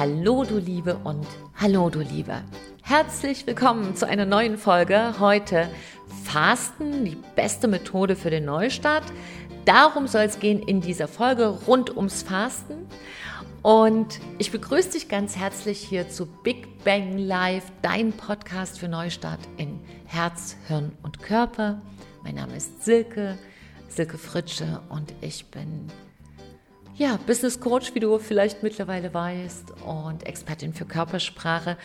Hallo du Liebe und hallo du Lieber. Herzlich willkommen zu einer neuen Folge. Heute Fasten, die beste Methode für den Neustart. Darum soll es gehen in dieser Folge rund ums Fasten. Und ich begrüße dich ganz herzlich hier zu Big Bang Live, dein Podcast für Neustart in Herz, Hirn und Körper. Mein Name ist Silke, Silke Fritsche und ich bin ja, Business Coach, wie du vielleicht mittlerweile weißt, und Expertin für Körpersprache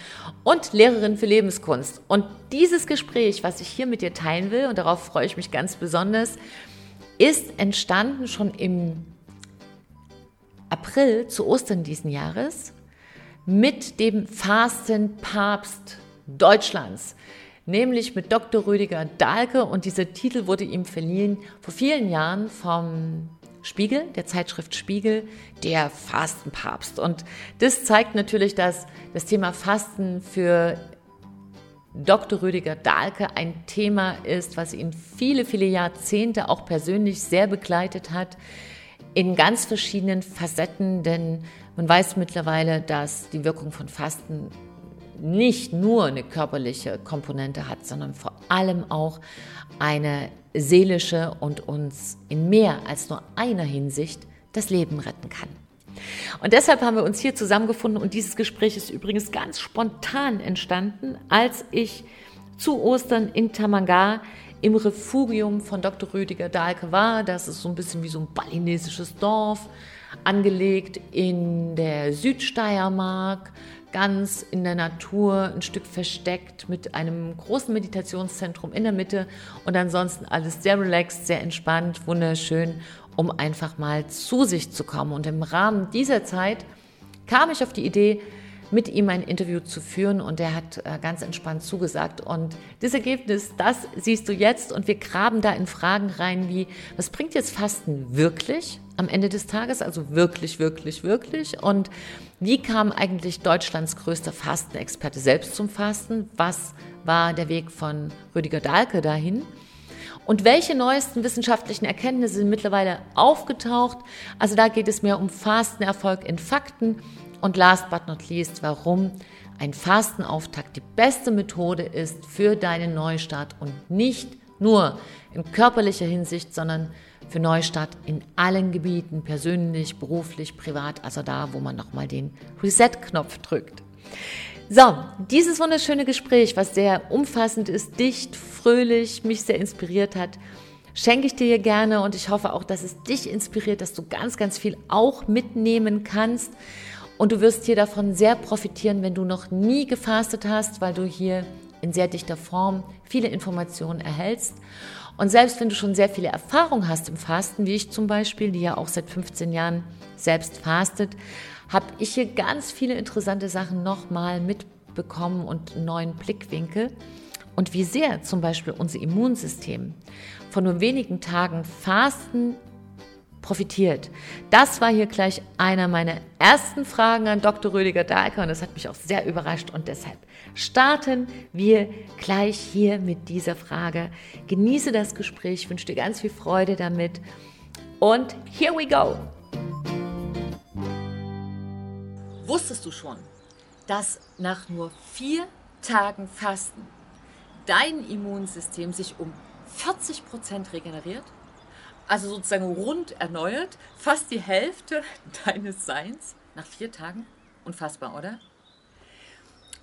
und Lehrerin für Lebenskunst. Und dieses Gespräch, was ich hier mit dir teilen will, und darauf freue ich mich ganz besonders, ist entstanden schon im April zu Ostern diesen Jahres mit dem Fastenpapst Deutschlands, nämlich mit Dr. Rüdiger Dahlke. Und dieser Titel wurde ihm verliehen vor vielen Jahren vom Spiegel, der Zeitschrift Spiegel, der Fastenpapst. Und das zeigt natürlich, dass das Thema Fasten für Dr. Rüdiger Dahlke ein Thema ist, was ihn viele, viele Jahrzehnte auch persönlich sehr begleitet hat, in ganz verschiedenen Facetten, denn man weiß mittlerweile, dass die Wirkung von Fasten nicht nur eine körperliche Komponente hat, sondern vor allem auch eine seelische und uns in mehr als nur einer Hinsicht das Leben retten kann. Und deshalb haben wir uns hier zusammengefunden und dieses Gespräch ist übrigens ganz spontan entstanden, als ich zu Ostern in Tamanga im Refugium von Dr. Rüdiger Dahlke war. Das ist so ein bisschen wie so ein balinesisches Dorf, angelegt in der Südsteiermark, ganz in der Natur, ein Stück versteckt mit einem großen Meditationszentrum in der Mitte und ansonsten alles sehr relaxed, sehr entspannt, wunderschön, um einfach mal zu sich zu kommen. Und im Rahmen dieser Zeit kam ich auf die Idee, mit ihm ein Interview zu führen und er hat äh, ganz entspannt zugesagt. Und das Ergebnis, das siehst du jetzt und wir graben da in Fragen rein wie, was bringt jetzt Fasten wirklich am Ende des Tages? Also wirklich, wirklich, wirklich. Und wie kam eigentlich Deutschlands größter Fastenexperte selbst zum Fasten? Was war der Weg von Rüdiger Dahlke dahin? Und welche neuesten wissenschaftlichen Erkenntnisse sind mittlerweile aufgetaucht? Also da geht es mehr um Fastenerfolg in Fakten und last but not least, warum ein Fastenauftakt die beste Methode ist für deinen Neustart und nicht nur in körperlicher Hinsicht, sondern für Neustart in allen Gebieten, persönlich, beruflich, privat, also da, wo man nochmal den Reset-Knopf drückt. So, dieses wunderschöne Gespräch, was sehr umfassend ist, dicht, fröhlich, mich sehr inspiriert hat, schenke ich dir hier gerne und ich hoffe auch, dass es dich inspiriert, dass du ganz, ganz viel auch mitnehmen kannst. Und du wirst hier davon sehr profitieren, wenn du noch nie gefastet hast, weil du hier in sehr dichter Form viele Informationen erhältst. Und selbst wenn du schon sehr viele Erfahrung hast im Fasten, wie ich zum Beispiel, die ja auch seit 15 Jahren selbst fastet, habe ich hier ganz viele interessante Sachen nochmal mitbekommen und einen neuen Blickwinkel. Und wie sehr zum Beispiel unser Immunsystem von nur wenigen Tagen Fasten profitiert? Das war hier gleich einer meiner ersten Fragen an Dr. Rüdiger Dahlke und das hat mich auch sehr überrascht und deshalb starten wir gleich hier mit dieser Frage. Genieße das Gespräch, wünsche dir ganz viel Freude damit und here we go. Wusstest du schon, dass nach nur vier Tagen Fasten dein Immunsystem sich um 40 Prozent regeneriert? Also sozusagen rund erneuert, fast die Hälfte deines Seins nach vier Tagen. Unfassbar, oder?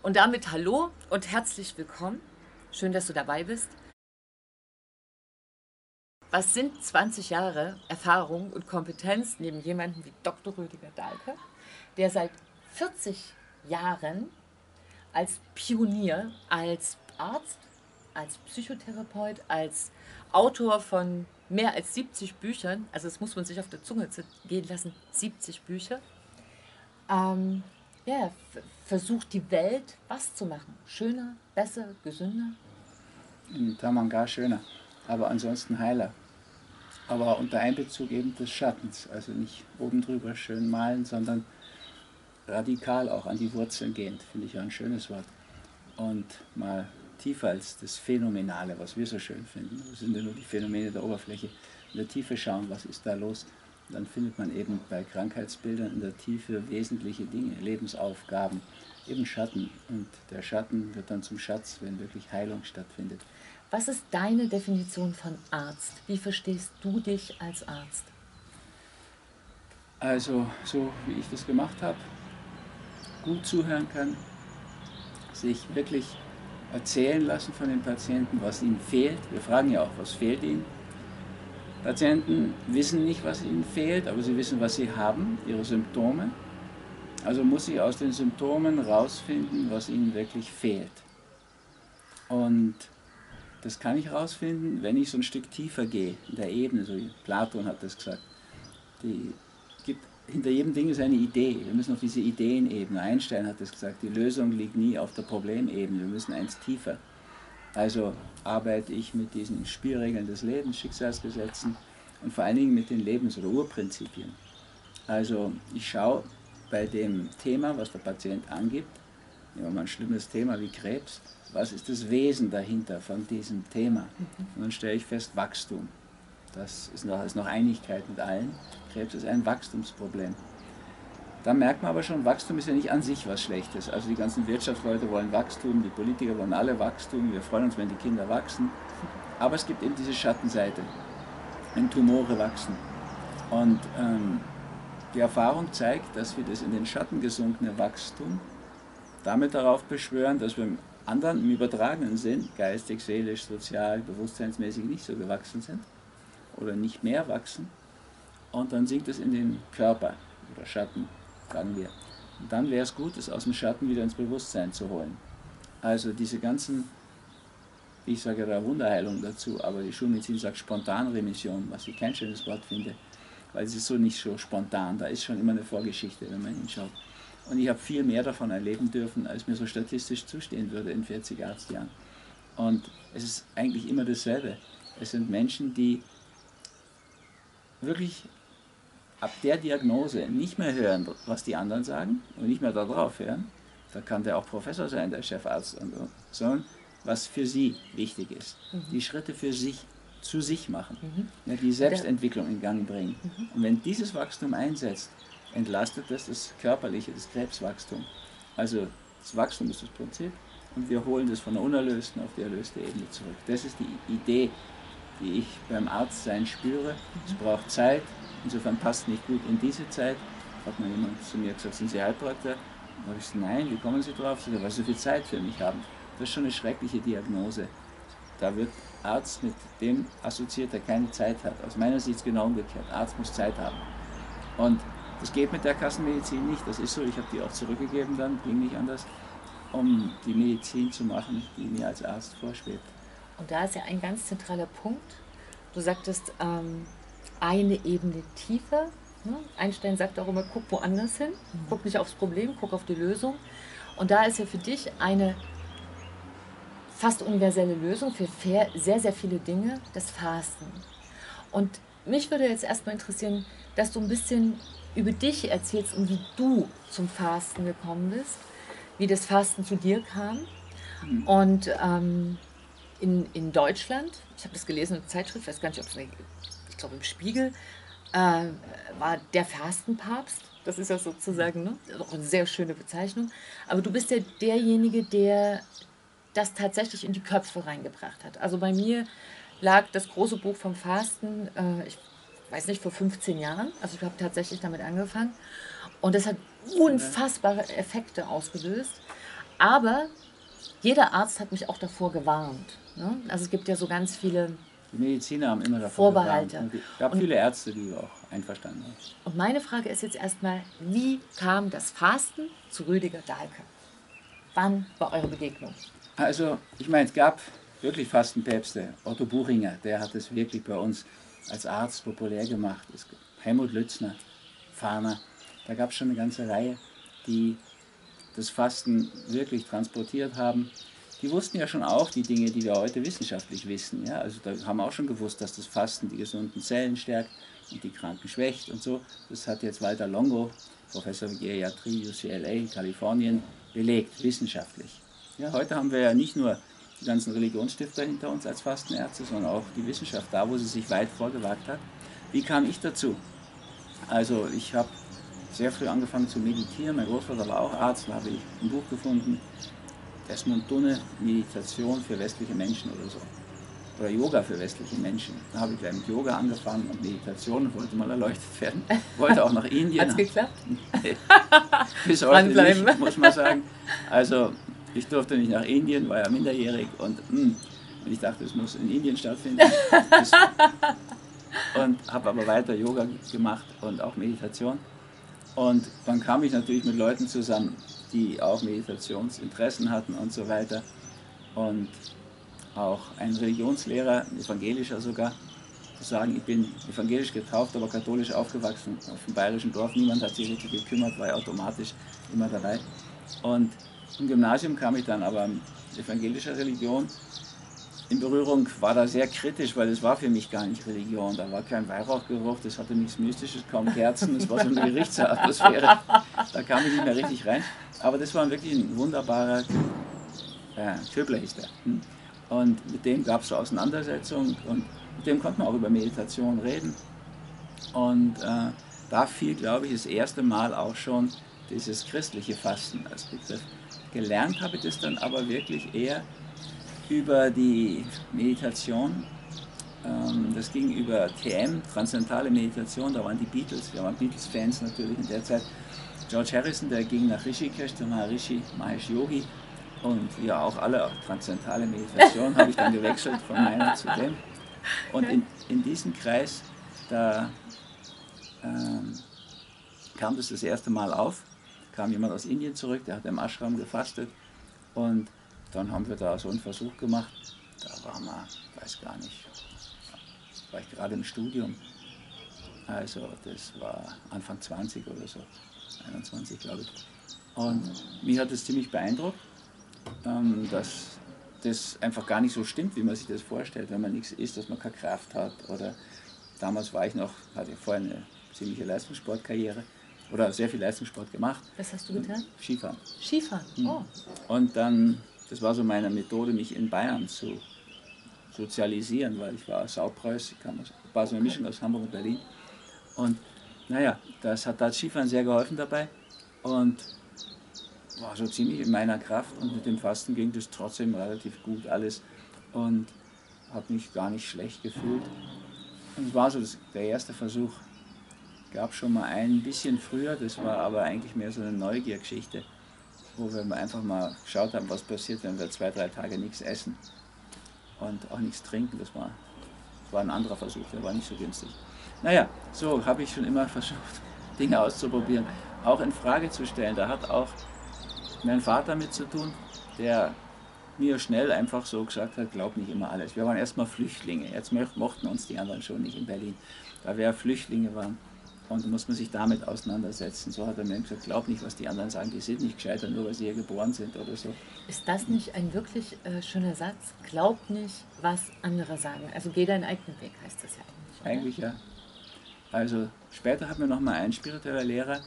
Und damit hallo und herzlich willkommen. Schön, dass du dabei bist. Was sind 20 Jahre Erfahrung und Kompetenz neben jemandem wie Dr. Rüdiger Dahlke, der seit 40 Jahren als Pionier, als Arzt, als Psychotherapeut, als Autor von mehr als 70 Büchern, also das muss man sich auf der Zunge gehen lassen, 70 Bücher, ähm, ja, versucht die Welt was zu machen? Schöner, besser, gesünder? In Tamanga schöner, aber ansonsten heiler. Aber unter Einbezug eben des Schattens, also nicht oben drüber schön malen, sondern radikal auch an die Wurzeln gehend, finde ich ja ein schönes Wort. Und mal tiefer als das Phänomenale, was wir so schön finden. Das sind ja nur die Phänomene der Oberfläche. In der Tiefe schauen, was ist da los dann findet man eben bei Krankheitsbildern in der Tiefe wesentliche Dinge, Lebensaufgaben, eben Schatten. Und der Schatten wird dann zum Schatz, wenn wirklich Heilung stattfindet. Was ist deine Definition von Arzt? Wie verstehst du dich als Arzt? Also, so wie ich das gemacht habe, gut zuhören kann, sich wirklich erzählen lassen von den Patienten, was ihnen fehlt. Wir fragen ja auch, was fehlt ihnen. Patienten wissen nicht, was ihnen fehlt, aber sie wissen, was sie haben, ihre Symptome. Also muss ich aus den Symptomen rausfinden, was ihnen wirklich fehlt. Und das kann ich rausfinden, wenn ich so ein Stück tiefer gehe, in der Ebene, so wie Platon hat das gesagt. Die hinter jedem Ding ist eine Idee. Wir müssen auf diese Ideenebene. Einstein hat das gesagt, die Lösung liegt nie auf der Problemebene, wir müssen eins tiefer. Also arbeite ich mit diesen Spielregeln des Lebens, Schicksalsgesetzen und vor allen Dingen mit den Lebens- oder Urprinzipien. Also ich schaue bei dem Thema, was der Patient angibt, nehmen wir mal ein schlimmes Thema wie Krebs, was ist das Wesen dahinter von diesem Thema? Und dann stelle ich fest, Wachstum. Das ist noch, ist noch Einigkeit mit allen. Krebs ist ein Wachstumsproblem. Da merkt man aber schon, Wachstum ist ja nicht an sich was Schlechtes. Also die ganzen Wirtschaftsleute wollen Wachstum, die Politiker wollen alle Wachstum, wir freuen uns, wenn die Kinder wachsen. Aber es gibt eben diese Schattenseite, wenn Tumore wachsen. Und ähm, die Erfahrung zeigt, dass wir das in den Schatten gesunkene Wachstum damit darauf beschwören, dass wir im anderen, im übertragenen Sinn, geistig, seelisch, sozial, bewusstseinsmäßig nicht so gewachsen sind oder nicht mehr wachsen. Und dann sinkt es in den Körper oder Schatten sagen wir. Und dann wäre es gut, es aus dem Schatten wieder ins Bewusstsein zu holen. Also diese ganzen, ich sage da Wunderheilung dazu, aber die Schulmedizin sagt Spontanremission, was ich kein schönes Wort finde, weil es ist so nicht so spontan, da ist schon immer eine Vorgeschichte, wenn man hinschaut. Und ich habe viel mehr davon erleben dürfen, als mir so statistisch zustehen würde in 40 Arztjahren. Und es ist eigentlich immer dasselbe. Es sind Menschen, die wirklich ab der Diagnose nicht mehr hören, was die anderen sagen und nicht mehr darauf hören, da kann der auch Professor sein, der Chefarzt, und, sondern was für sie wichtig ist. Mhm. Die Schritte für sich, zu sich machen, mhm. ja, die Selbstentwicklung in Gang bringen. Mhm. Und wenn dieses Wachstum einsetzt, entlastet das das körperliche, das Krebswachstum. Also das Wachstum ist das Prinzip und wir holen das von der unerlösten auf die erlöste Ebene zurück. Das ist die Idee, die ich beim Arztsein spüre. Es braucht Zeit, Insofern passt nicht gut in diese Zeit. Hat mal jemand zu mir gesagt, sind Sie Heilpraktiker? Da habe ich gesagt, nein, wie kommen Sie drauf? Weil Sie so viel Zeit für mich haben. Das ist schon eine schreckliche Diagnose. Da wird Arzt mit dem assoziiert, der keine Zeit hat. Aus meiner Sicht genau umgekehrt. Arzt muss Zeit haben. Und das geht mit der Kassenmedizin nicht. Das ist so. Ich habe die auch zurückgegeben dann, ging nicht anders, um die Medizin zu machen, die mir als Arzt vorschwebt. Und da ist ja ein ganz zentraler Punkt. Du sagtest, ähm, eine Ebene tiefer. Ne? Einstein sagt auch immer, guck woanders hin, mhm. guck nicht aufs Problem, guck auf die Lösung. Und da ist ja für dich eine fast universelle Lösung für sehr, sehr viele Dinge, das Fasten. Und mich würde jetzt erstmal interessieren, dass du ein bisschen über dich erzählst und wie du zum Fasten gekommen bist, wie das Fasten zu dir kam. Mhm. Und ähm, in, in Deutschland, ich habe das gelesen in der Zeitschrift, ich weiß gar nicht, ob es eine glaube im Spiegel, äh, war der Fastenpapst. Das ist ja sozusagen ne? auch eine sehr schöne Bezeichnung. Aber du bist ja derjenige, der das tatsächlich in die Köpfe reingebracht hat. Also bei mir lag das große Buch vom Fasten, äh, ich weiß nicht, vor 15 Jahren. Also ich habe tatsächlich damit angefangen. Und das hat unfassbare Effekte ausgelöst. Aber jeder Arzt hat mich auch davor gewarnt. Ne? Also es gibt ja so ganz viele die Mediziner haben immer davor Vorbehalte. Es gab und, viele Ärzte, die auch einverstanden waren. Und meine Frage ist jetzt erstmal, wie kam das Fasten zu Rüdiger Dahlke? Wann war eure Begegnung? Also, ich meine, es gab wirklich Fastenpäpste. Otto Buchinger, der hat es wirklich bei uns als Arzt populär gemacht. Helmut Lützner, Fahner. Da gab es schon eine ganze Reihe, die das Fasten wirklich transportiert haben die wussten ja schon auch die Dinge, die wir heute wissenschaftlich wissen. Ja? Also da haben wir auch schon gewusst, dass das Fasten die gesunden Zellen stärkt und die Kranken schwächt und so. Das hat jetzt Walter Longo, Professor für Geriatrie, UCLA, Kalifornien, belegt, wissenschaftlich. Ja, heute haben wir ja nicht nur die ganzen Religionsstifter hinter uns als Fastenärzte, sondern auch die Wissenschaft da, wo sie sich weit vorgewagt hat. Wie kam ich dazu? Also ich habe sehr früh angefangen zu meditieren. Mein Großvater war auch Arzt, da habe ich ein Buch gefunden, Desmond Dunne, Meditation für westliche Menschen oder so. Oder Yoga für westliche Menschen. Da habe ich gleich mit Yoga angefangen und Meditation und wollte mal erleuchtet werden. Wollte auch nach Indien. Hat es geklappt? Bis heute nicht, muss man sagen. Also ich durfte nicht nach Indien, war ja minderjährig und, mh, hm, und ich dachte, es muss in Indien stattfinden. und habe aber weiter Yoga gemacht und auch Meditation. Und dann kam ich natürlich mit Leuten zusammen, die auch Meditationsinteressen hatten und so weiter. Und auch ein Religionslehrer, ein evangelischer sogar, zu sagen, ich bin evangelisch getauft, aber katholisch aufgewachsen auf dem bayerischen Dorf. Niemand hat sich richtig gekümmert, war automatisch immer dabei. Und im Gymnasium kam ich dann aber evangelischer Religion in Berührung, war da sehr kritisch, weil es war für mich gar nicht Religion. Da war kein Weihrauchgeruch, das hatte nichts Mystisches, kaum Kerzen, das war so eine Gerichtsatmosphäre. Da kam ich nicht mehr richtig rein. Aber das war wirklich ein wunderbarer äh. Hm? Und mit dem gab es so Auseinandersetzungen und mit dem konnte man auch über Meditation reden. Und äh, da fiel, glaube ich, das erste Mal auch schon dieses christliche Fasten als Begriff. Gelernt habe ich das dann aber wirklich eher über die Meditation. Ähm, das ging über TM, Transzendentale Meditation, da waren die Beatles, wir waren Beatles-Fans natürlich in der Zeit. George Harrison, der ging nach Rishikesh, der Maharishi Mahesh Yogi und wir auch alle transzendentale Meditation, habe ich dann gewechselt von meiner zu dem. Und in, in diesem Kreis, da ähm, kam das das erste Mal auf, kam jemand aus Indien zurück, der hat im Ashram gefastet und dann haben wir da so einen Versuch gemacht. Da waren wir, weiß gar nicht, war ich gerade im Studium. Also das war Anfang 20 oder so, 21 glaube ich. Und mich hat es ziemlich beeindruckt, ähm, dass das einfach gar nicht so stimmt, wie man sich das vorstellt, wenn man nichts isst, dass man keine Kraft hat. Oder damals war ich noch, hatte ich vorher eine ziemliche Leistungssportkarriere oder sehr viel Leistungssport gemacht. Was hast du getan? Skifahren. Skifahren, hm. oh. Und dann, das war so meine Methode, mich in Bayern zu sozialisieren, weil ich war Saupreuß, ich war so eine Mischung aus Hamburg und Berlin. Und naja, das hat das Skifahren sehr geholfen dabei und war so ziemlich in meiner Kraft und mit dem Fasten ging das trotzdem relativ gut alles und habe mich gar nicht schlecht gefühlt. Und es war so das, der erste Versuch. Gab schon mal ein bisschen früher, das war aber eigentlich mehr so eine Neugiergeschichte, wo wir einfach mal geschaut haben, was passiert, wenn wir zwei, drei Tage nichts essen und auch nichts trinken. Das war, war ein anderer Versuch, der war nicht so günstig. Naja, so habe ich schon immer versucht, Dinge auszuprobieren, auch in Frage zu stellen. Da hat auch mein Vater mit zu tun, der mir schnell einfach so gesagt hat, glaub nicht immer alles. Wir waren erstmal Flüchtlinge, jetzt mochten uns die anderen schon nicht in Berlin, da wir Flüchtlinge waren. Und da muss man sich damit auseinandersetzen. So hat er mir gesagt, glaub nicht, was die anderen sagen, die sind nicht gescheiter, nur weil sie hier geboren sind oder so. Ist das nicht ein wirklich äh, schöner Satz? Glaub nicht, was andere sagen. Also geh deinen eigenen Weg, heißt das ja eigentlich. Oder? Eigentlich ja. Also später hat mir noch mal ein spiritueller Lehrer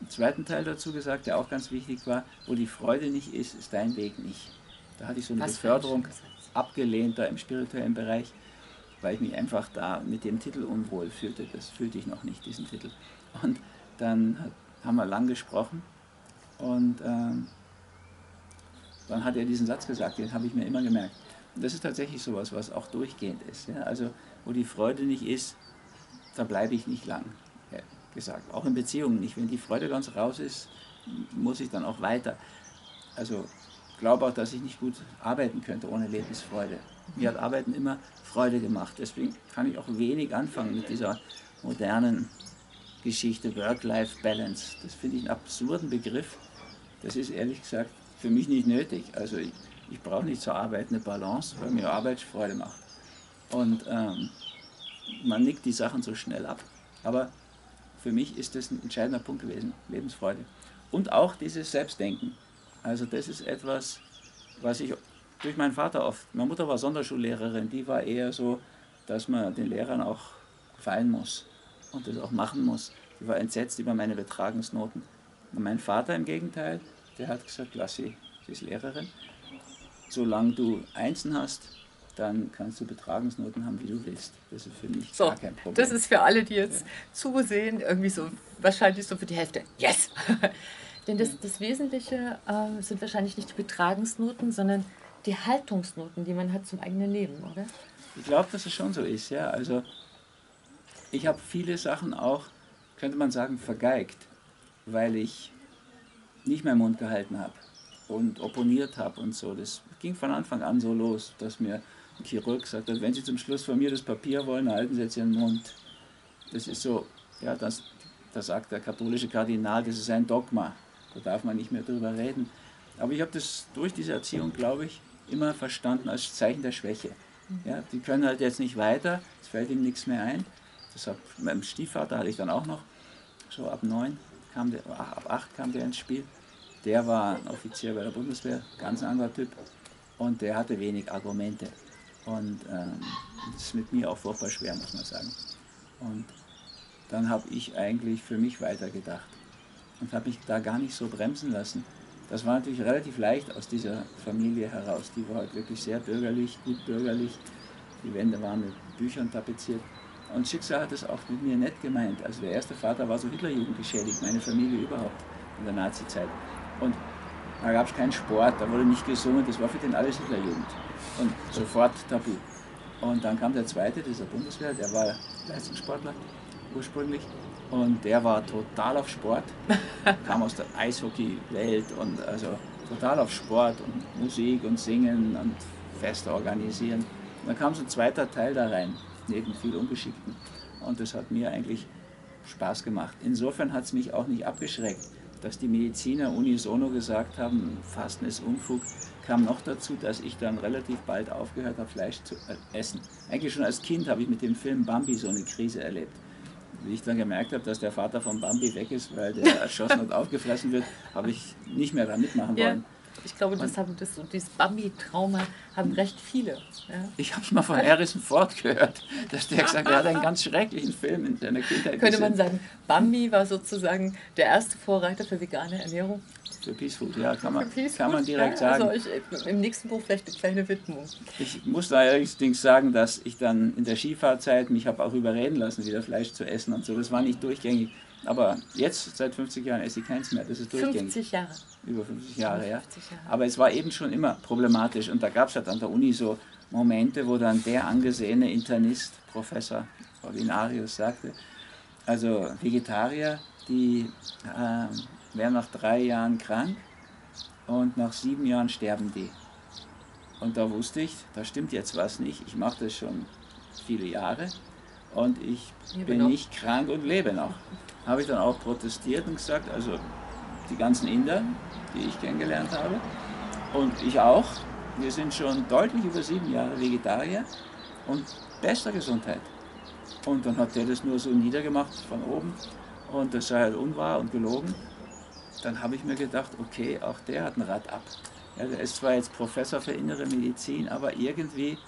einen zweiten Teil dazu gesagt, der auch ganz wichtig war, wo die Freude nicht ist, ist dein Weg nicht. Da hatte ich so eine Was Beförderung abgelehnt da im spirituellen Bereich, weil ich mich einfach da mit dem Titel unwohl fühlte. Das fühlte ich noch nicht, diesen Titel. Und dann haben wir lang gesprochen und ähm, dann hat er diesen Satz gesagt, den habe ich mir immer gemerkt. Und das ist tatsächlich sowas, was auch durchgehend ist. Ja? Also wo die Freude nicht ist, da bleibe ich nicht lang gesagt. Auch in Beziehungen nicht. Wenn die Freude ganz raus ist, muss ich dann auch weiter. Also glaube auch, dass ich nicht gut arbeiten könnte ohne Lebensfreude. Mir hat Arbeiten immer Freude gemacht. Deswegen kann ich auch wenig anfangen mit dieser modernen Geschichte Work-Life-Balance. Das finde ich einen absurden Begriff. Das ist ehrlich gesagt für mich nicht nötig. Also ich, ich brauche nicht zur Arbeit eine Balance, weil mir Arbeit Freude macht. Und ähm, man nickt die Sachen so schnell ab. Aber für mich ist das ein entscheidender Punkt gewesen, Lebensfreude. Und auch dieses Selbstdenken. Also das ist etwas, was ich durch meinen Vater oft, meine Mutter war Sonderschullehrerin, die war eher so, dass man den Lehrern auch gefallen muss und das auch machen muss. Die war entsetzt über meine Betragensnoten. Und mein Vater im Gegenteil, der hat gesagt, lass sie, sie ist Lehrerin. Solange du Einsen hast, dann kannst du Betragungsnoten haben, wie du willst. Das ist für mich so, gar kein Problem. Das ist für alle, die jetzt ja. zusehen, irgendwie so wahrscheinlich so für die Hälfte. Yes! Denn das, das Wesentliche äh, sind wahrscheinlich nicht die Betragungsnoten, sondern die Haltungsnoten, die man hat zum eigenen Leben, oder? Ich glaube, dass es schon so ist, ja. Also ich habe viele Sachen auch, könnte man sagen, vergeigt, weil ich nicht mehr Mund gehalten habe und opponiert habe und so. Das ging von Anfang an so los, dass mir ein Chirurg gesagt hat, wenn Sie zum Schluss von mir das Papier wollen, halten Sie jetzt Ihren Mund. Das ist so, ja, das, das sagt der katholische Kardinal, das ist ein Dogma. Da darf man nicht mehr drüber reden. Aber ich habe das durch diese Erziehung, glaube ich, immer verstanden als Zeichen der Schwäche. Ja, die können halt jetzt nicht weiter, es fällt ihm nichts mehr ein. Deshalb, meinem Stiefvater hatte ich dann auch noch, so ab neun, kam der, ab acht kam der ins Spiel. Der war ein Offizier bei der Bundeswehr, ganz anderer Typ. Und der hatte wenig Argumente. Und ähm, das ist mit mir auch furchtbar schwer, muss man sagen. Und dann habe ich eigentlich für mich weitergedacht und habe mich da gar nicht so bremsen lassen. Das war natürlich relativ leicht aus dieser Familie heraus. Die war halt wirklich sehr bürgerlich, gut bürgerlich. Die Wände waren mit Büchern tapeziert. Und Schicksal hat es auch mit mir nett gemeint. Also der erste Vater war so Hitlerjugend geschädigt, meine Familie überhaupt in der Nazizeit. Und da gab es keinen Sport, da wurde nicht gesungen, das war für den alles Hitlerjugend. Und sofort tabu. Und dann kam der zweite, dieser Bundeswehr, der war Leistungssportler ursprünglich. Und der war total auf Sport, kam aus der Eishockey-Welt und also total auf Sport und Musik und Singen und Feste organisieren. Und dann kam so ein zweiter Teil da rein, neben viel Ungeschickten. Und das hat mir eigentlich Spaß gemacht. Insofern hat es mich auch nicht abgeschreckt, dass die Mediziner unisono gesagt haben, Fasten ist Unfug, kam noch dazu, dass ich dann relativ bald aufgehört habe, Fleisch zu äh, essen. Eigentlich schon als Kind habe ich mit dem Film Bambi so eine Krise erlebt wie ich dann gemerkt habe, dass der Vater von Bambi weg ist, weil der erschossen und aufgefressen wird, habe ich nicht mehr da mitmachen wollen. Ja. Ich glaube, das haben das, dieses Bambi-Trauma haben recht viele. Ja. Ich habe es mal von Harrison Ford gehört, dass der gesagt hat, er hat einen ganz schrecklichen Film in seiner Kindheit Könnte gesehen. man sagen, Bambi war sozusagen der erste Vorreiter für vegane Ernährung? Für Peace Food, ja, kann man, kann man direkt ja, sagen. Also ich, im nächsten Buch vielleicht eine kleine Widmung. Ich muss da allerdings sagen, dass ich dann in der Skifahrzeit mich habe auch überreden lassen, wieder Fleisch zu essen und so. Das war nicht durchgängig. Aber jetzt, seit 50 Jahren, esse ich keins mehr. Das ist durchgängig. 50 Jahre. Über 50 Jahre, ja. 50 Jahre. Aber es war eben schon immer problematisch. Und da gab es halt an der Uni so Momente, wo dann der angesehene Internist, Professor Ordinarius, sagte, also Vegetarier, die äh, werden nach drei Jahren krank und nach sieben Jahren sterben die. Und da wusste ich, da stimmt jetzt was nicht. Ich mache das schon viele Jahre und ich bin noch. nicht krank und lebe noch. Habe ich dann auch protestiert und gesagt, also die ganzen Inder, die ich kennengelernt habe und ich auch, wir sind schon deutlich über sieben Jahre Vegetarier und bester Gesundheit. Und dann hat der das nur so niedergemacht von oben und das sei halt unwahr und gelogen dann habe ich mir gedacht, okay, auch der hat ein Rad ab. Ja, der ist zwar jetzt Professor für innere Medizin, aber irgendwie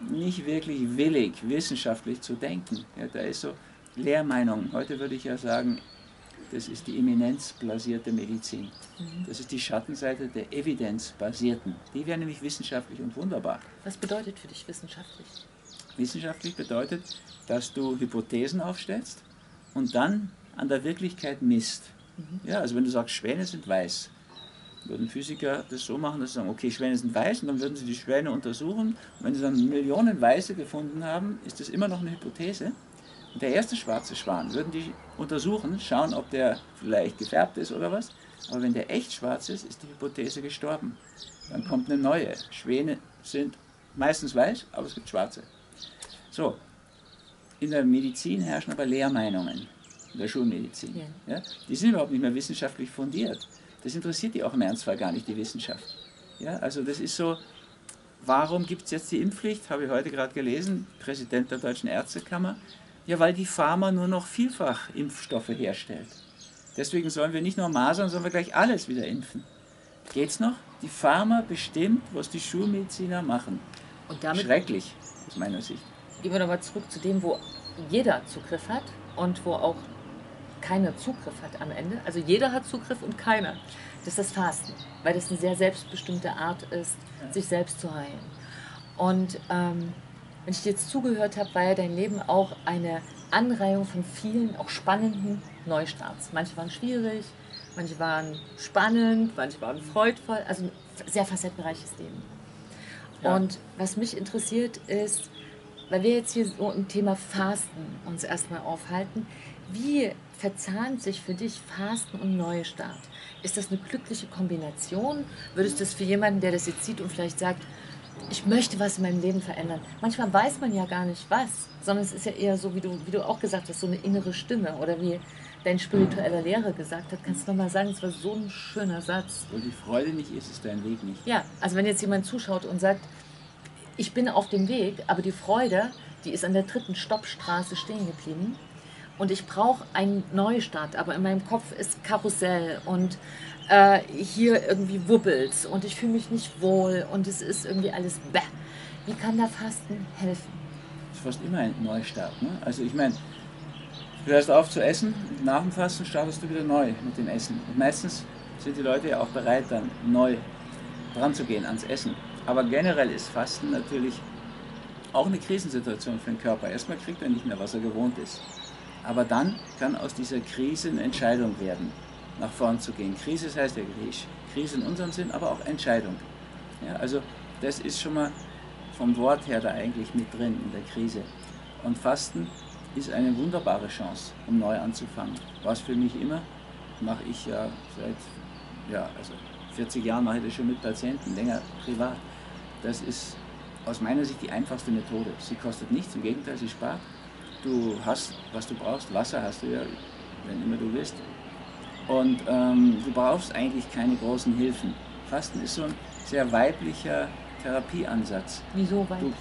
nicht wirklich willig, wissenschaftlich zu denken. Ja, da ist so Lehrmeinung. Heute würde ich ja sagen, das ist die eminenzbasierte Medizin. Mhm. Das ist die Schattenseite der evidenzbasierten. Die wäre nämlich wissenschaftlich und wunderbar. Was bedeutet für dich wissenschaftlich? Wissenschaftlich bedeutet, dass du Hypothesen aufstellst und dann an der Wirklichkeit misst. Mhm. Ja, also wenn du sagst, Schwäne sind weiß, würden Physiker das so machen, dass sie sagen, okay, Schwäne sind weiß und dann würden sie die Schwäne untersuchen. Und wenn sie dann Millionen Weiße gefunden haben, ist das immer noch eine Hypothese. Und der erste schwarze Schwan würden die untersuchen, schauen, ob der vielleicht gefärbt ist oder was. Aber wenn der echt schwarz ist, ist die Hypothese gestorben. Dann kommt eine neue. Schwäne sind meistens weiß, aber es gibt schwarze. So, in der Medizin herrschen aber Lehrmeinungen in der Schulmedizin. Ja. ja. Die sind überhaupt nicht mehr wissenschaftlich fundiert. Das interessiert die auch im Ernstfall gar nicht, die Wissenschaft. Ja, also das ist so, warum gibt es jetzt die Impfpflicht? Habe ich heute gerade gelesen, Präsident der Deutschen Ärztekammer. Ja, weil die Pharma nur noch vielfach Impfstoffe herstellt. Deswegen sollen wir nicht nur Masern, sondern gleich alles wieder impfen. Geht's noch? Die Pharma bestimmt, was die Schulmediziner machen. Und damit Schrecklich, aus meiner Sicht. Gehen wir nochmal zurück zu dem, wo jeder Zugriff hat und wo auch keiner Zugriff hat am Ende. Also jeder hat Zugriff und keiner. Das ist das Fasten, weil das eine sehr selbstbestimmte Art ist, sich selbst zu heilen. Und ähm, wenn ich dir jetzt zugehört habe, war ja dein Leben auch eine Anreihung von vielen auch spannenden Neustarts. Manche waren schwierig, manche waren spannend, manche waren freudvoll. Also ein sehr facettenreiches Leben. Ja. Und was mich interessiert ist, weil wir jetzt hier so im Thema Fasten uns erstmal aufhalten, wie verzahnt sich für dich Fasten und Neustart? Ist das eine glückliche Kombination? Würdest du das für jemanden, der das jetzt sieht und vielleicht sagt, ich möchte was in meinem Leben verändern. Manchmal weiß man ja gar nicht was, sondern es ist ja eher so, wie du, wie du auch gesagt hast, so eine innere Stimme oder wie dein spiritueller Lehrer gesagt hat. Kannst du nochmal sagen, es war so ein schöner Satz. Wo die Freude nicht ist, ist dein Weg nicht. Ja, also wenn jetzt jemand zuschaut und sagt, ich bin auf dem Weg, aber die Freude, die ist an der dritten Stoppstraße stehen geblieben. Und ich brauche einen Neustart, aber in meinem Kopf ist Karussell und äh, hier irgendwie wubbelt und ich fühle mich nicht wohl und es ist irgendwie alles bäh. Wie kann da Fasten helfen? Das ist fast immer ein Neustart. Ne? Also ich meine, du hörst auf zu essen, nach dem Fasten startest du wieder neu mit dem Essen. Und meistens sind die Leute ja auch bereit, dann neu dran zu gehen ans Essen. Aber generell ist Fasten natürlich auch eine Krisensituation für den Körper. Erstmal kriegt er nicht mehr, was er gewohnt ist. Aber dann kann aus dieser Krise eine Entscheidung werden, nach vorn zu gehen. Krise heißt ja Griechisch. Krise in unserem Sinn, aber auch Entscheidung. Ja, also das ist schon mal vom Wort her da eigentlich mit drin in der Krise. Und Fasten ist eine wunderbare Chance, um neu anzufangen. Was für mich immer, mache ich ja seit ja, also 40 Jahren mache ich das schon mit Patienten, länger privat. Das ist aus meiner Sicht die einfachste Methode. Sie kostet nichts, im Gegenteil, sie spart. Du hast, was du brauchst. Wasser hast du ja, wenn immer du willst. Und ähm, du brauchst eigentlich keine großen Hilfen. Fasten ist so ein sehr weiblicher Therapieansatz. Wieso weiblich?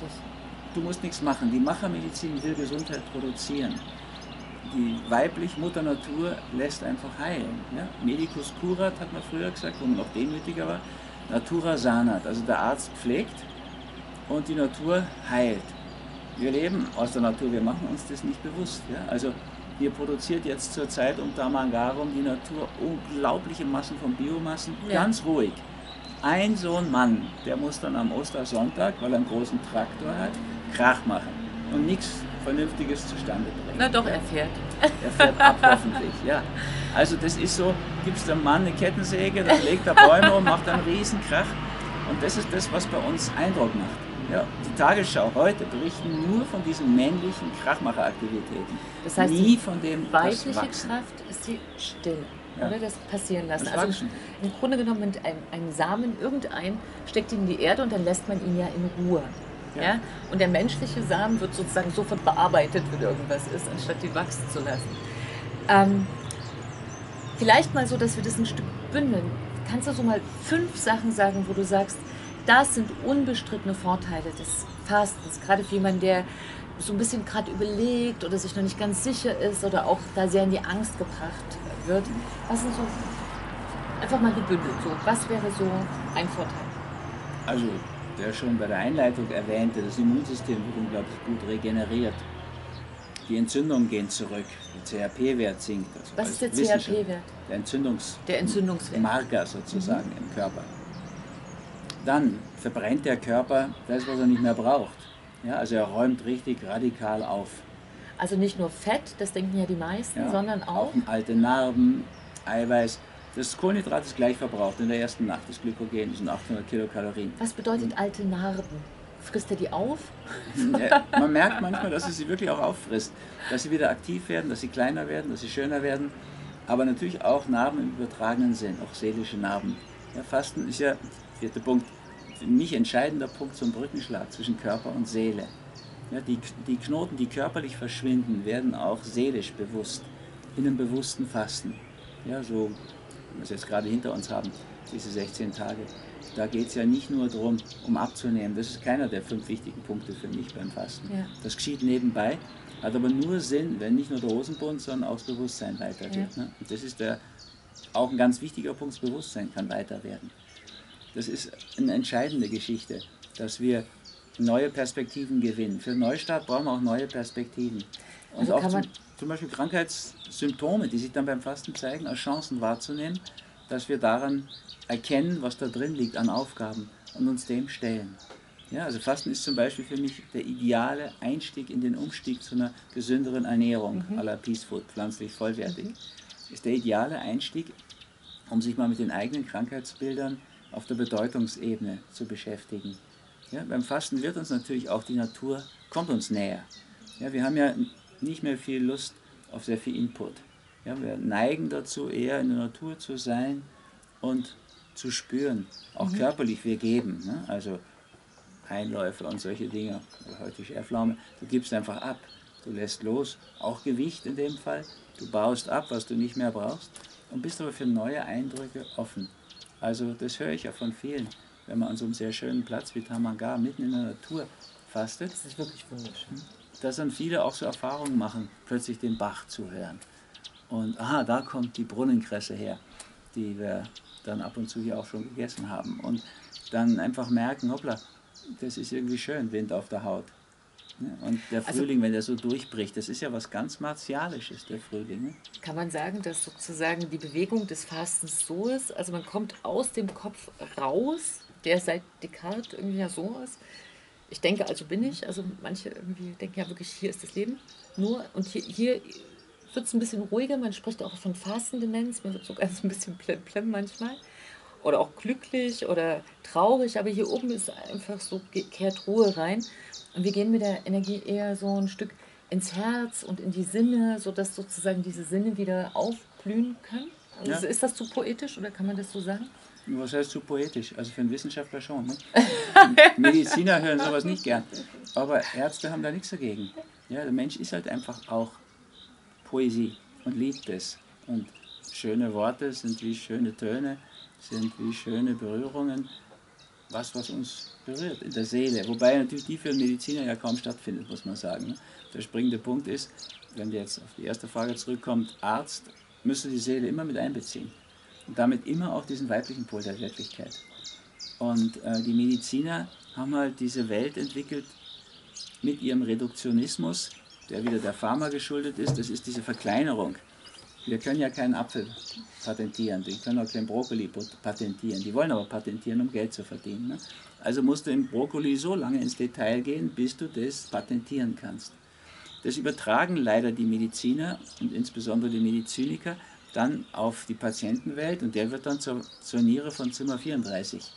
Du, du musst nichts machen. Die Machermedizin will Gesundheit produzieren. Die weiblich Mutter Natur lässt einfach heilen. Ja? Medicus curat hat man früher gesagt, wo man noch demütiger war. Natura sanat, also der Arzt pflegt und die Natur heilt. Wir leben aus der Natur, wir machen uns das nicht bewusst. Ja? Also hier produziert jetzt zur Zeit um Damangarum die Natur unglaubliche Massen von Biomassen, ja. ganz ruhig. Ein so ein Mann, der muss dann am Ostersonntag, weil er einen großen Traktor hat, Krach machen und nichts Vernünftiges zustande bringen. Na doch, er fährt. Er fährt ab hoffentlich, ja. Also das ist so, gibt es dem Mann eine Kettensäge, dann legt er Bäume und macht einen riesen Krach. Und das ist das, was bei uns Eindruck macht. Ja, die Tagesschau heute berichten nur von diesen männlichen Krachmacheraktivitäten. Das heißt, nie von dem weibliche Kraft ist die still. Ja. Oder das passieren lassen. Das also im Grunde genommen mit einem, einem, Samen, irgendein, steckt ihn in die Erde und dann lässt man ihn ja in Ruhe. Ja. ja. Und der menschliche Samen wird sozusagen sofort bearbeitet, wenn irgendwas ist, anstatt ihn wachsen zu lassen. Ähm, vielleicht mal so, dass wir das ein Stück bündeln. Kannst du so mal fünf Sachen sagen, wo du sagst, das sind unbestrittene Vorteile des Fastens, gerade für jemanden, der so ein bisschen gerade überlegt oder sich noch nicht ganz sicher ist oder auch da sehr in die Angst gebracht wird. Was sind so, einfach mal gebündelt, so, was wäre so ein Vorteil? Also, der schon bei der Einleitung erwähnte, das Immunsystem wird unglaublich gut regeneriert. Die Entzündungen gehen zurück, der CRP-Wert sinkt. Also was ist der CRP-Wert? Der, Entzündungs der Entzündungswert. Marker sozusagen mhm. im Körper dann verbrennt der Körper das, was er nicht mehr braucht. Ja, also er räumt richtig radikal auf. Also nicht nur Fett, das denken ja die meisten, ja, sondern auch, auch alte Narben, Eiweiß. Das Kohlenhydrat ist gleich verbraucht in der ersten Nacht. Das Glykogen das sind 800 Kilokalorien. Was bedeutet alte Narben? Frisst er die auf? Ja, man merkt manchmal, dass er sie wirklich auch auffrisst. Dass sie wieder aktiv werden, dass sie kleiner werden, dass sie schöner werden. Aber natürlich auch Narben im übertragenen Sinn, auch seelische Narben. Ja, Fasten ist ja, vierter Punkt, mich entscheidender Punkt zum Brückenschlag zwischen Körper und Seele. Ja, die, die Knoten, die körperlich verschwinden, werden auch seelisch bewusst, in einem bewussten Fasten. Ja, so, wie wir es jetzt gerade hinter uns haben, diese 16 Tage. Da geht es ja nicht nur darum, um abzunehmen. Das ist keiner der fünf wichtigen Punkte für mich beim Fasten. Ja. Das geschieht nebenbei, hat aber nur Sinn, wenn nicht nur der Hosenbund, sondern auch das Bewusstsein weiter wird. Ja. Ne? Und das ist der, auch ein ganz wichtiger Punkt, das Bewusstsein kann weiter werden. Das ist eine entscheidende Geschichte, dass wir neue Perspektiven gewinnen. Für Neustart brauchen wir auch neue Perspektiven. Und also auch zum, zum, Beispiel Krankheitssymptome, die sich dann beim Fasten zeigen, als Chancen wahrzunehmen, dass wir daran erkennen, was da drin liegt an Aufgaben und uns dem stellen. Ja, also Fasten ist zum Beispiel für mich der ideale Einstieg in den Umstieg zu einer gesünderen Ernährung, mhm. à la Peace Food, pflanzlich vollwertig. Mhm. Ist der ideale Einstieg, um sich mal mit den eigenen Krankheitsbildern auf der Bedeutungsebene zu beschäftigen. Ja, beim Fasten wird uns natürlich auch die Natur, kommt uns näher. Ja, wir haben ja nicht mehr viel Lust auf sehr viel Input. Ja, wir neigen dazu, eher in der Natur zu sein und zu spüren, auch mhm. körperlich wir geben. Ne? Also Einläufe und solche Dinge, heute Schärflaume, du gibst einfach ab, du lässt los, auch Gewicht in dem Fall, du baust ab, was du nicht mehr brauchst und bist aber für neue Eindrücke offen. Also das höre ich ja von vielen, wenn man an so einem sehr schönen Platz wie Tamanga mitten in der Natur fastet. Das ist wirklich wunderschön. Dass dann viele auch so Erfahrungen machen, plötzlich den Bach zu hören. Und aha, da kommt die Brunnenkresse her, die wir dann ab und zu hier auch schon gegessen haben. Und dann einfach merken, hoppla, das ist irgendwie schön, Wind auf der Haut. Und der also Frühling, also, wenn der so durchbricht, das ist ja was ganz Martialisches, der Frühling. Ne? Kann man sagen, dass sozusagen die Bewegung des Fastens so ist, also man kommt aus dem Kopf raus, der seit Descartes irgendwie ja so ist. Ich denke, also bin ich, also manche irgendwie denken ja wirklich, hier ist das Leben. Nur, und hier, hier wird es ein bisschen ruhiger, man spricht auch von Fastendemenz, mir wird so ganz ein bisschen plem manchmal oder auch glücklich oder traurig, aber hier oben ist einfach so, kehrt Ruhe rein. Und wir gehen mit der Energie eher so ein Stück ins Herz und in die Sinne, sodass sozusagen diese Sinne wieder aufblühen können. Also ja. Ist das zu poetisch oder kann man das so sagen? Was heißt zu poetisch? Also für einen Wissenschaftler schon. Ne? Mediziner hören sowas nicht gern. Aber Ärzte haben da nichts dagegen. Ja, der Mensch ist halt einfach auch Poesie und liebt es. Und schöne Worte sind wie schöne Töne sind wie schöne Berührungen, was, was uns berührt in der Seele. Wobei natürlich die für Mediziner ja kaum stattfindet, muss man sagen. Ne? Der springende Punkt ist, wenn wir jetzt auf die erste Frage zurückkommt, Arzt müsste die Seele immer mit einbeziehen. Und damit immer auch diesen weiblichen Pol der Wirklichkeit. Und äh, die Mediziner haben halt diese Welt entwickelt mit ihrem Reduktionismus, der wieder der Pharma geschuldet ist. Das ist diese Verkleinerung wir können ja keinen Apfel patentieren, die können auch keinen Brokkoli patentieren. Die wollen aber patentieren, um Geld zu verdienen. Ne? Also musst du im Brokkoli so lange ins Detail gehen, bis du das patentieren kannst. Das übertragen leider die Mediziner und insbesondere die Mediziniker dann auf die Patientenwelt und der wird dann zur, zur Niere von Zimmer 34.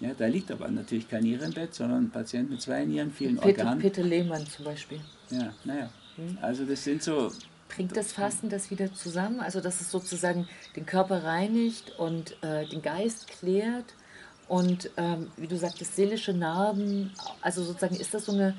Ja, da liegt aber natürlich kein Nierenbett, sondern ein Patient mit zwei Nieren, vielen Peter, Organen. Peter Lehmann zum Beispiel. Ja, naja. Hm? Also das sind so Bringt das Fasten das wieder zusammen? Also, dass es sozusagen den Körper reinigt und äh, den Geist klärt und, ähm, wie du sagtest, seelische Narben. Also, sozusagen, ist das so eine,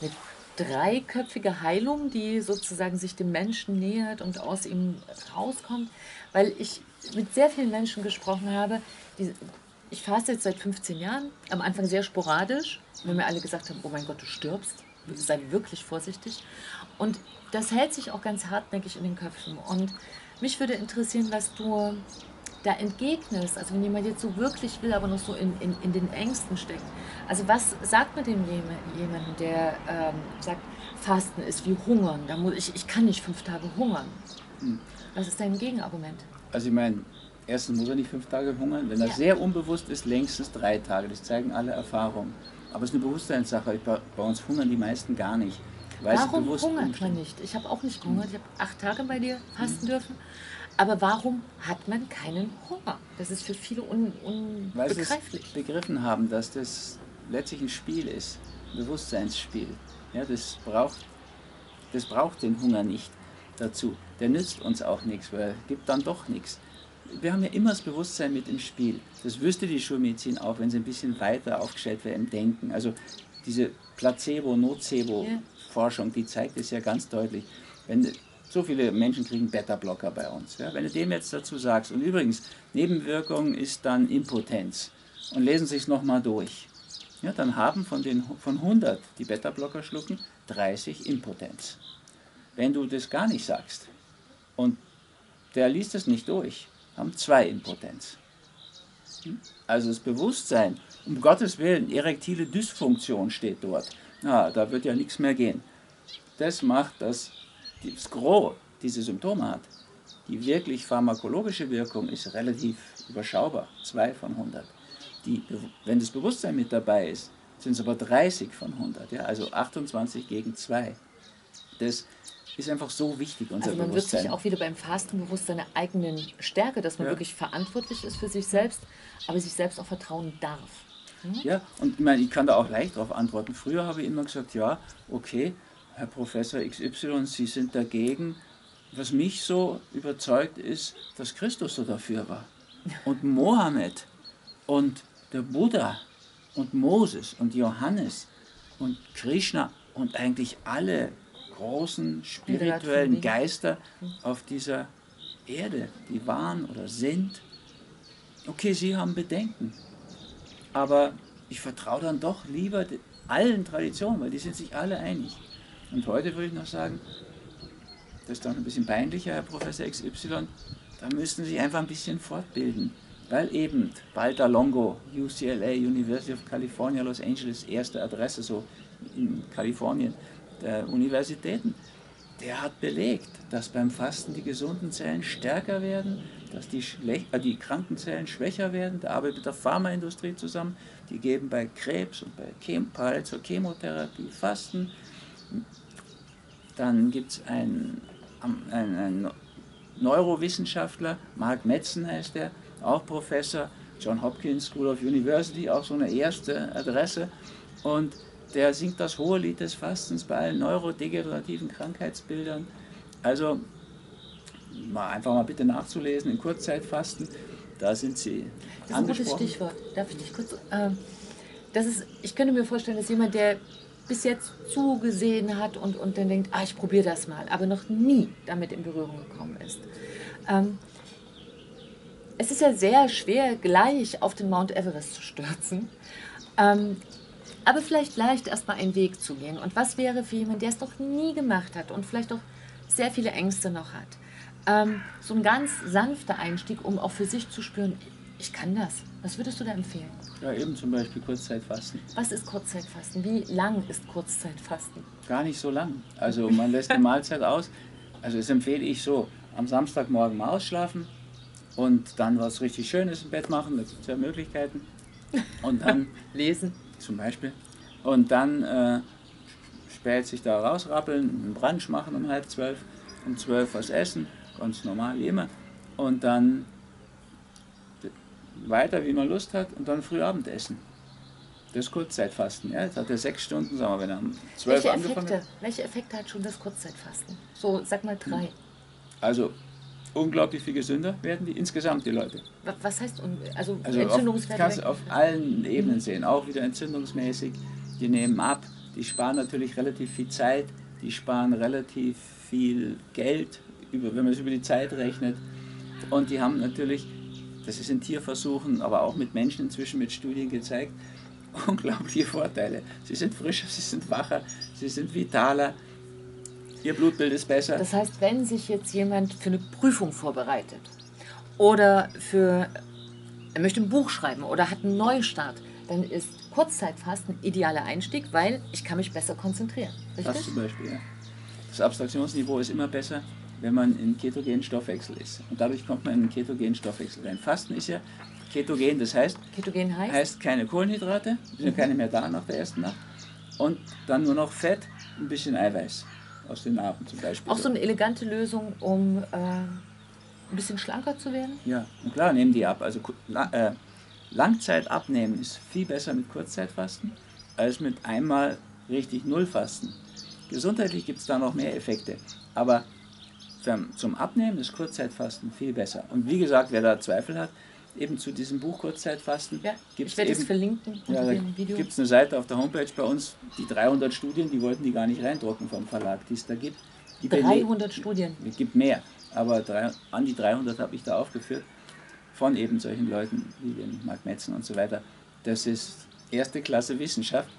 eine dreiköpfige Heilung, die sozusagen sich dem Menschen nähert und aus ihm rauskommt? Weil ich mit sehr vielen Menschen gesprochen habe, die, ich faste jetzt seit 15 Jahren, am Anfang sehr sporadisch, wenn mir alle gesagt haben, oh mein Gott, du stirbst sei wirklich vorsichtig. Und das hält sich auch ganz hartnäckig in den Köpfen. Und mich würde interessieren, was du da entgegnest. Also wenn jemand jetzt so wirklich will, aber noch so in, in, in den Ängsten steckt. Also was sagt man dem jemandem, der ähm, sagt, Fasten ist wie Hungern. Da muss ich, ich kann nicht fünf Tage hungern. Hm. Was ist dein Gegenargument? Also ich meine, erstens muss er nicht fünf Tage hungern. Wenn er ja. sehr unbewusst ist, längstens drei Tage. Das zeigen alle Erfahrungen. Aber es ist eine Bewusstseinssache. Bei uns hungern die meisten gar nicht. warum hungert man nicht? Ich habe auch nicht gehungert. Ich habe acht Tage bei dir fasten mhm. dürfen. Aber warum hat man keinen Hunger? Das ist für viele un unbegreiflich. Weil sie begriffen haben, dass das letztlich ein Spiel ist, ein Bewusstseinsspiel. Ja, das, braucht, das braucht den Hunger nicht dazu. Der nützt uns auch nichts, weil er gibt dann doch nichts wir haben ja immer das Bewusstsein mit im Spiel. Das wüsste die Schulmedizin auch, wenn sie ein bisschen weiter aufgestellt wäre im Denken. Also diese Placebo-Nocebo-Forschung, die zeigt es ja ganz deutlich. Wenn so viele Menschen kriegen Beta-Blocker bei uns. Ja? Wenn du dem jetzt dazu sagst, und übrigens, Nebenwirkung ist dann Impotenz. Und lesen Sie es nochmal durch. Ja, dann haben von, den, von 100, die Beta-Blocker schlucken, 30 Impotenz. Wenn du das gar nicht sagst und der liest es nicht durch, haben zwei Impotenz. Also das Bewusstsein, um Gottes Willen, erektile Dysfunktion steht dort. Ja, da wird ja nichts mehr gehen. Das macht, dass das Gros diese Symptome hat. Die wirklich pharmakologische Wirkung ist relativ überschaubar, zwei von 100. Die, wenn das Bewusstsein mit dabei ist, sind es aber 30 von 100, ja? also 28 gegen 2. Das ist einfach so wichtig, unser also man wird sich auch wieder beim Fasten bewusst seiner eigenen Stärke, dass man ja. wirklich verantwortlich ist für sich selbst, aber sich selbst auch vertrauen darf. Hm? Ja, und ich meine, ich kann da auch leicht darauf antworten. Früher habe ich immer gesagt, ja, okay, Herr Professor XY, Sie sind dagegen. Was mich so überzeugt ist, dass Christus so dafür war. Und Mohammed und der Buddha und Moses und Johannes und Krishna und eigentlich alle großen spirituellen Geister auf dieser Erde, die waren oder sind. Okay, sie haben Bedenken, aber ich vertraue dann doch lieber allen Traditionen, weil die sind sich alle einig. Und heute würde ich noch sagen, das ist doch ein bisschen peinlicher, Herr Professor XY, da müssten Sie einfach ein bisschen fortbilden, weil eben Walter Longo, UCLA, University of California, Los Angeles, erste Adresse so in Kalifornien, der Universitäten, der hat belegt, dass beim Fasten die gesunden Zellen stärker werden, dass die, äh, die kranken Zellen schwächer werden. Der arbeitet mit der Pharmaindustrie zusammen. Die geben bei Krebs und bei Chem zur Chemotherapie Fasten. Dann gibt es einen, einen, einen Neurowissenschaftler, Mark Metzen heißt er, auch Professor, John Hopkins School of University, auch so eine erste Adresse. Und der singt das hohe Lied des Fastens bei allen neurodegenerativen Krankheitsbildern. Also mal einfach mal bitte nachzulesen in Kurzzeitfasten, da sind sie. Das ist ein gutes Stichwort. Darf ich dich kurz. Äh, das ist, ich könnte mir vorstellen, dass jemand, der bis jetzt zugesehen hat und, und dann denkt, ah, ich probiere das mal, aber noch nie damit in Berührung gekommen ist. Ähm, es ist ja sehr schwer, gleich auf den Mount Everest zu stürzen. Ähm, aber vielleicht leicht erstmal einen Weg zu gehen. Und was wäre für jemanden, der es noch nie gemacht hat und vielleicht auch sehr viele Ängste noch hat, ähm, so ein ganz sanfter Einstieg, um auch für sich zu spüren, ich kann das. Was würdest du da empfehlen? Ja, eben zum Beispiel Kurzzeitfasten. Was ist Kurzzeitfasten? Wie lang ist Kurzzeitfasten? Gar nicht so lang. Also man lässt die Mahlzeit aus. Also das empfehle ich so, am Samstagmorgen mal ausschlafen und dann was richtig Schönes im Bett machen, da gibt es ja Möglichkeiten. Und dann lesen zum Beispiel. Und dann äh, spät sich da rausrappeln, einen Brunch machen um halb zwölf, um zwölf was essen, ganz normal wie immer. Und dann weiter, wie man Lust hat, und dann früh essen. Das ist Kurzzeitfasten. Ja? Jetzt hat er sechs Stunden, sagen wir, wenn er um zwölf welche angefangen Effekte, hat. Welche Effekte hat schon das Kurzzeitfasten? So, sag mal drei. Also, unglaublich viel gesünder werden die insgesamt, die Leute. Was heißt, also, also Entzündungswerte? Kannst auf allen Ebenen sehen, auch wieder entzündungsmäßig. Die nehmen ab, die sparen natürlich relativ viel Zeit, die sparen relativ viel Geld, über, wenn man es über die Zeit rechnet. Und die haben natürlich, das ist in Tierversuchen, aber auch mit Menschen inzwischen mit Studien gezeigt, unglaubliche Vorteile. Sie sind frischer, sie sind wacher, sie sind vitaler, Ihr Blutbild ist besser. Das heißt, wenn sich jetzt jemand für eine Prüfung vorbereitet oder für, er möchte ein Buch schreiben oder hat einen Neustart, dann ist Kurzzeitfasten ein idealer Einstieg, weil ich kann mich besser konzentrieren. Richtig? Das zum Beispiel, ja. Das Abstraktionsniveau ist immer besser, wenn man in ketogenen Stoffwechsel ist. Und dadurch kommt man in einen ketogenen Stoffwechsel rein. Fasten ist ja ketogen, das heißt, ketogen heißt? heißt keine Kohlenhydrate, sind ja keine mehr da nach der ersten Nacht. Und dann nur noch Fett, ein bisschen Eiweiß aus den Narben zum Beispiel. Auch so eine elegante Lösung, um äh, ein bisschen schlanker zu werden? Ja, und klar, nehmen die ab. Also äh, Langzeit abnehmen ist viel besser mit Kurzzeitfasten als mit einmal richtig Nullfasten. Gesundheitlich gibt es da noch mehr Effekte, aber zum Abnehmen ist Kurzzeitfasten viel besser. Und wie gesagt, wer da Zweifel hat, eben zu diesem Buch Kurzzeitfasten. Ja, ich werde es verlinken ja, dem Video. gibt es eine Seite auf der Homepage bei uns, die 300 Studien, die wollten die gar nicht reindrucken vom Verlag, die es da gibt. Die 300 Studien? Es gibt mehr, aber drei, an die 300 habe ich da aufgeführt, von eben solchen Leuten wie den Mark Metzen und so weiter. Das ist erste Klasse Wissenschaft.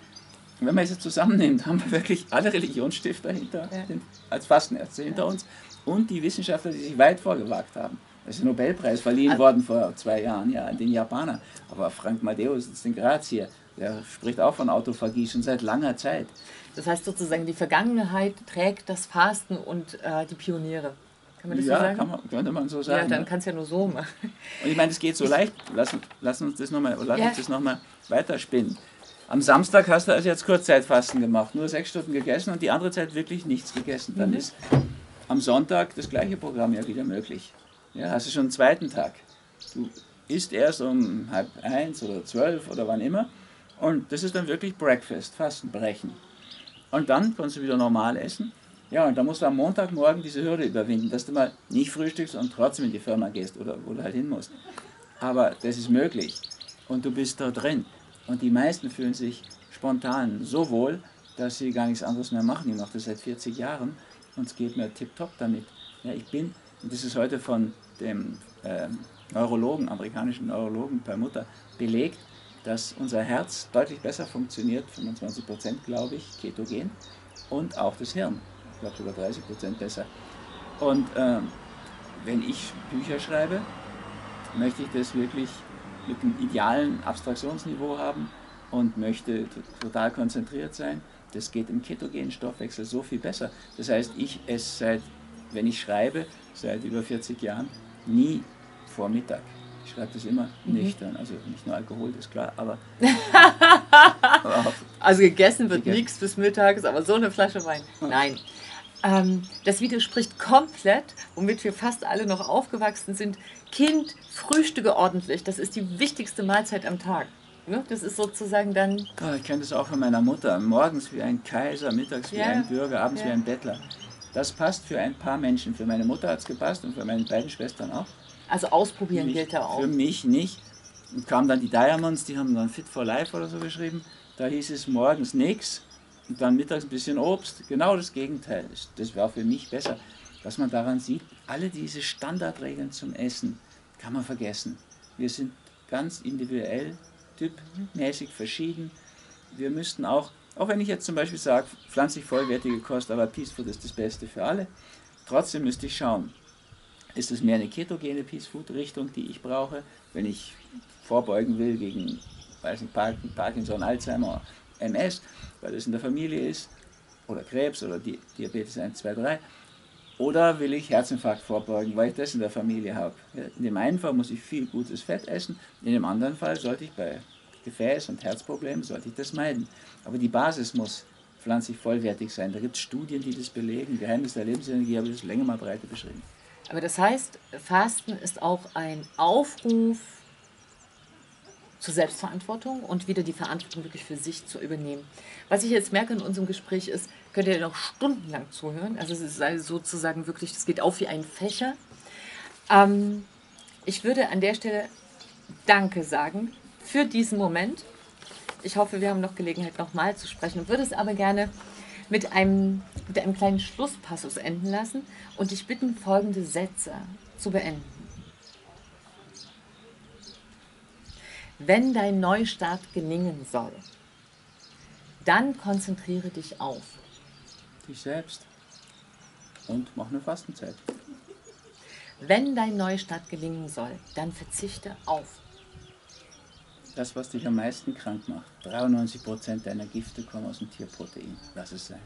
Und wenn man es jetzt zusammennimmt, haben wir wirklich alle Religionsstifter hinter ja. den, als Fastenärzte hinter ja. uns und die Wissenschaftler, die sich weit vorgewagt haben. Da ist ein Nobelpreis verliehen also, worden vor zwei Jahren, ja, an den Japaner. Aber Frank Madeus sitzt in Graz hier. Der spricht auch von Autophagie schon seit langer Zeit. Das heißt sozusagen, die Vergangenheit trägt das Fasten und äh, die Pioniere. Kann man das ja, so sagen? Kann man, könnte man so sagen. Ja, dann kannst du ja nur so machen. Und ich meine, es geht so leicht. Lass, lass uns das nochmal lass Ja. uns das noch mal weiterspinnen. Am Samstag hast du also jetzt Kurzzeitfasten gemacht, nur sechs Stunden gegessen und die andere Zeit wirklich nichts gegessen. Dann Mhm. ist am Sonntag das gleiche Programm ja wieder möglich. Ja, hast du schon einen zweiten Tag. Du isst erst um halb eins oder zwölf oder wann immer und das ist dann wirklich Breakfast, Fastenbrechen. Und dann kannst du wieder normal essen. Ja, und dann musst du am Montagmorgen diese Hürde überwinden, dass du mal nicht frühstückst und trotzdem in die Firma gehst oder wo du halt hin musst. Aber das ist möglich und du bist da drin. Und die meisten fühlen sich spontan so wohl, dass sie gar nichts anderes mehr machen. Ich mache das seit 40 Jahren und es geht mir tipptopp damit. Ja, ich bin, das ist heute von dem ähm, Neurologen, amerikanischen Neurologen per Mutter belegt, dass unser Herz deutlich besser funktioniert, 25 Prozent glaube ich, ketogen, und auch das Hirn, ich glaube sogar 30 Prozent besser. Und ähm, wenn ich Bücher schreibe, möchte ich das wirklich mit einem idealen Abstraktionsniveau haben und möchte total konzentriert sein. Das geht im ketogenen Stoffwechsel so viel besser. Das heißt, ich esse seit, wenn ich schreibe, seit über 40 Jahren nie vor Mittag. Ich schreibe das immer nüchtern, also nicht nur Alkohol, ist klar, aber, Also gegessen wird nichts bis mittags, aber so eine Flasche Wein. Nein. Ähm, das widerspricht komplett, womit wir fast alle noch aufgewachsen sind. Kind, frühstücke ordentlich. Das ist die wichtigste Mahlzeit am Tag. Ne? Das ist sozusagen dann. Ah, Ich kenne das auch von meiner Mutter. Morgens wie ein Kaiser, mittags wie Ja. ein Bürger, abends Ja. wie ein Bettler. Das passt für ein paar Menschen. Für meine Mutter hat es gepasst und für meine beiden Schwestern auch. Also ausprobieren Mich- gilt da auch. Für mich nicht. Und kamen dann die Diamonds, die haben dann Fit for Life oder so geschrieben. Da hieß es morgens nichts und dann mittags ein bisschen Obst. Genau das Gegenteil. Das- Das war für mich besser. Was man daran sieht, alle diese Standardregeln zum Essen kann man vergessen. Wir sind ganz individuell, typmäßig verschieden. Wir müssten auch, auch wenn ich jetzt zum Beispiel sage, pflanzlich vollwertige Kost, aber Peace Food ist das Beste für alle, trotzdem müsste ich schauen, ist es mehr eine ketogene Peace Food Richtung, die ich brauche, wenn ich vorbeugen will gegen weiß nicht, Park- Parkinson, Alzheimer, MS, weil das in der Familie ist, oder Krebs oder Di Diabetes 1, 2, 3. Oder will ich Herzinfarkt vorbeugen, weil ich das in der Familie habe. In dem einen Fall muss ich viel gutes Fett essen, in dem anderen Fall sollte ich bei Gefäß- und Herzproblemen sollte ich das meiden. Aber die Basis muss pflanzlich vollwertig sein. Da gibt es Studien, die das belegen. Geheimnis der Lebensenergie habe ich das länger mal breiter beschrieben. Aber das heißt, Fasten ist auch ein Aufruf zur Selbstverantwortung und wieder die Verantwortung wirklich für sich zu übernehmen. Was ich jetzt merke in unserem Gespräch ist, könnt ihr noch stundenlang zuhören. Also es ist also sozusagen wirklich, das geht auf wie ein Fächer. Ähm, ich würde an der Stelle Danke sagen für diesen Moment. Ich hoffe, wir haben noch Gelegenheit, nochmal zu sprechen. Würde es aber gerne mit einem, mit einem kleinen Schlusspassus enden lassen und dich bitten, folgende Sätze zu beenden. Wenn dein Neustart gelingen soll, dann konzentriere dich auf. Dich selbst. Und mach eine Fastenzeit. Wenn dein Neustart gelingen soll, dann verzichte auf. Das, was dich am meisten krank macht. 93% deiner Gifte kommen aus dem Tierprotein. Lass es sein.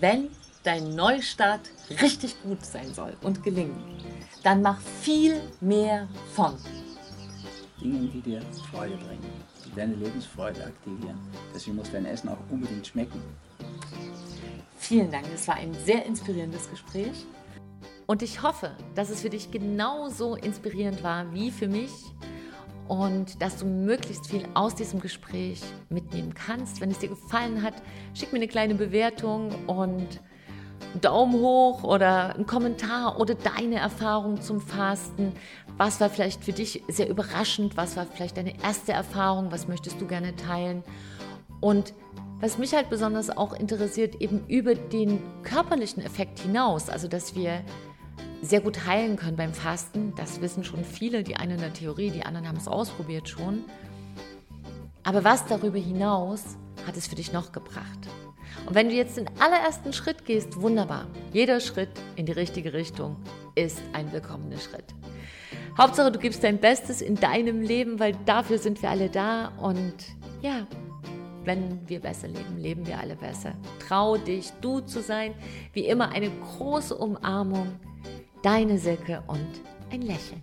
Wenn dein Neustart richtig gut sein soll und gelingen, dann mach viel mehr von. Dingen, die dir Freude bringen, die deine Lebensfreude aktivieren. Deswegen muss dein Essen auch unbedingt schmecken. Vielen Dank, es war ein sehr inspirierendes Gespräch. Und ich hoffe, dass es für dich genauso inspirierend war wie für mich und dass du möglichst viel aus diesem Gespräch mitnehmen kannst. Wenn es dir gefallen hat, schick mir eine kleine Bewertung und Daumen hoch oder einen Kommentar oder deine Erfahrung zum Fasten. Was war vielleicht für dich sehr überraschend? Was war vielleicht deine erste Erfahrung? Was möchtest du gerne teilen? Und was mich halt besonders auch interessiert, eben über den körperlichen Effekt hinaus, also dass wir sehr gut heilen können beim Fasten, das wissen schon viele, die einen in der Theorie, die anderen haben es ausprobiert schon. Aber was darüber hinaus hat es für dich noch gebracht? Und wenn du jetzt den allerersten Schritt gehst, wunderbar. Jeder Schritt in die richtige Richtung ist ein willkommener Schritt. Hauptsache, du gibst dein Bestes in deinem Leben, weil dafür sind wir alle da. Und ja, wenn wir besser leben, leben wir alle besser. Trau dich, du zu sein. Wie immer eine große Umarmung, Deine Silke und ein Lächeln.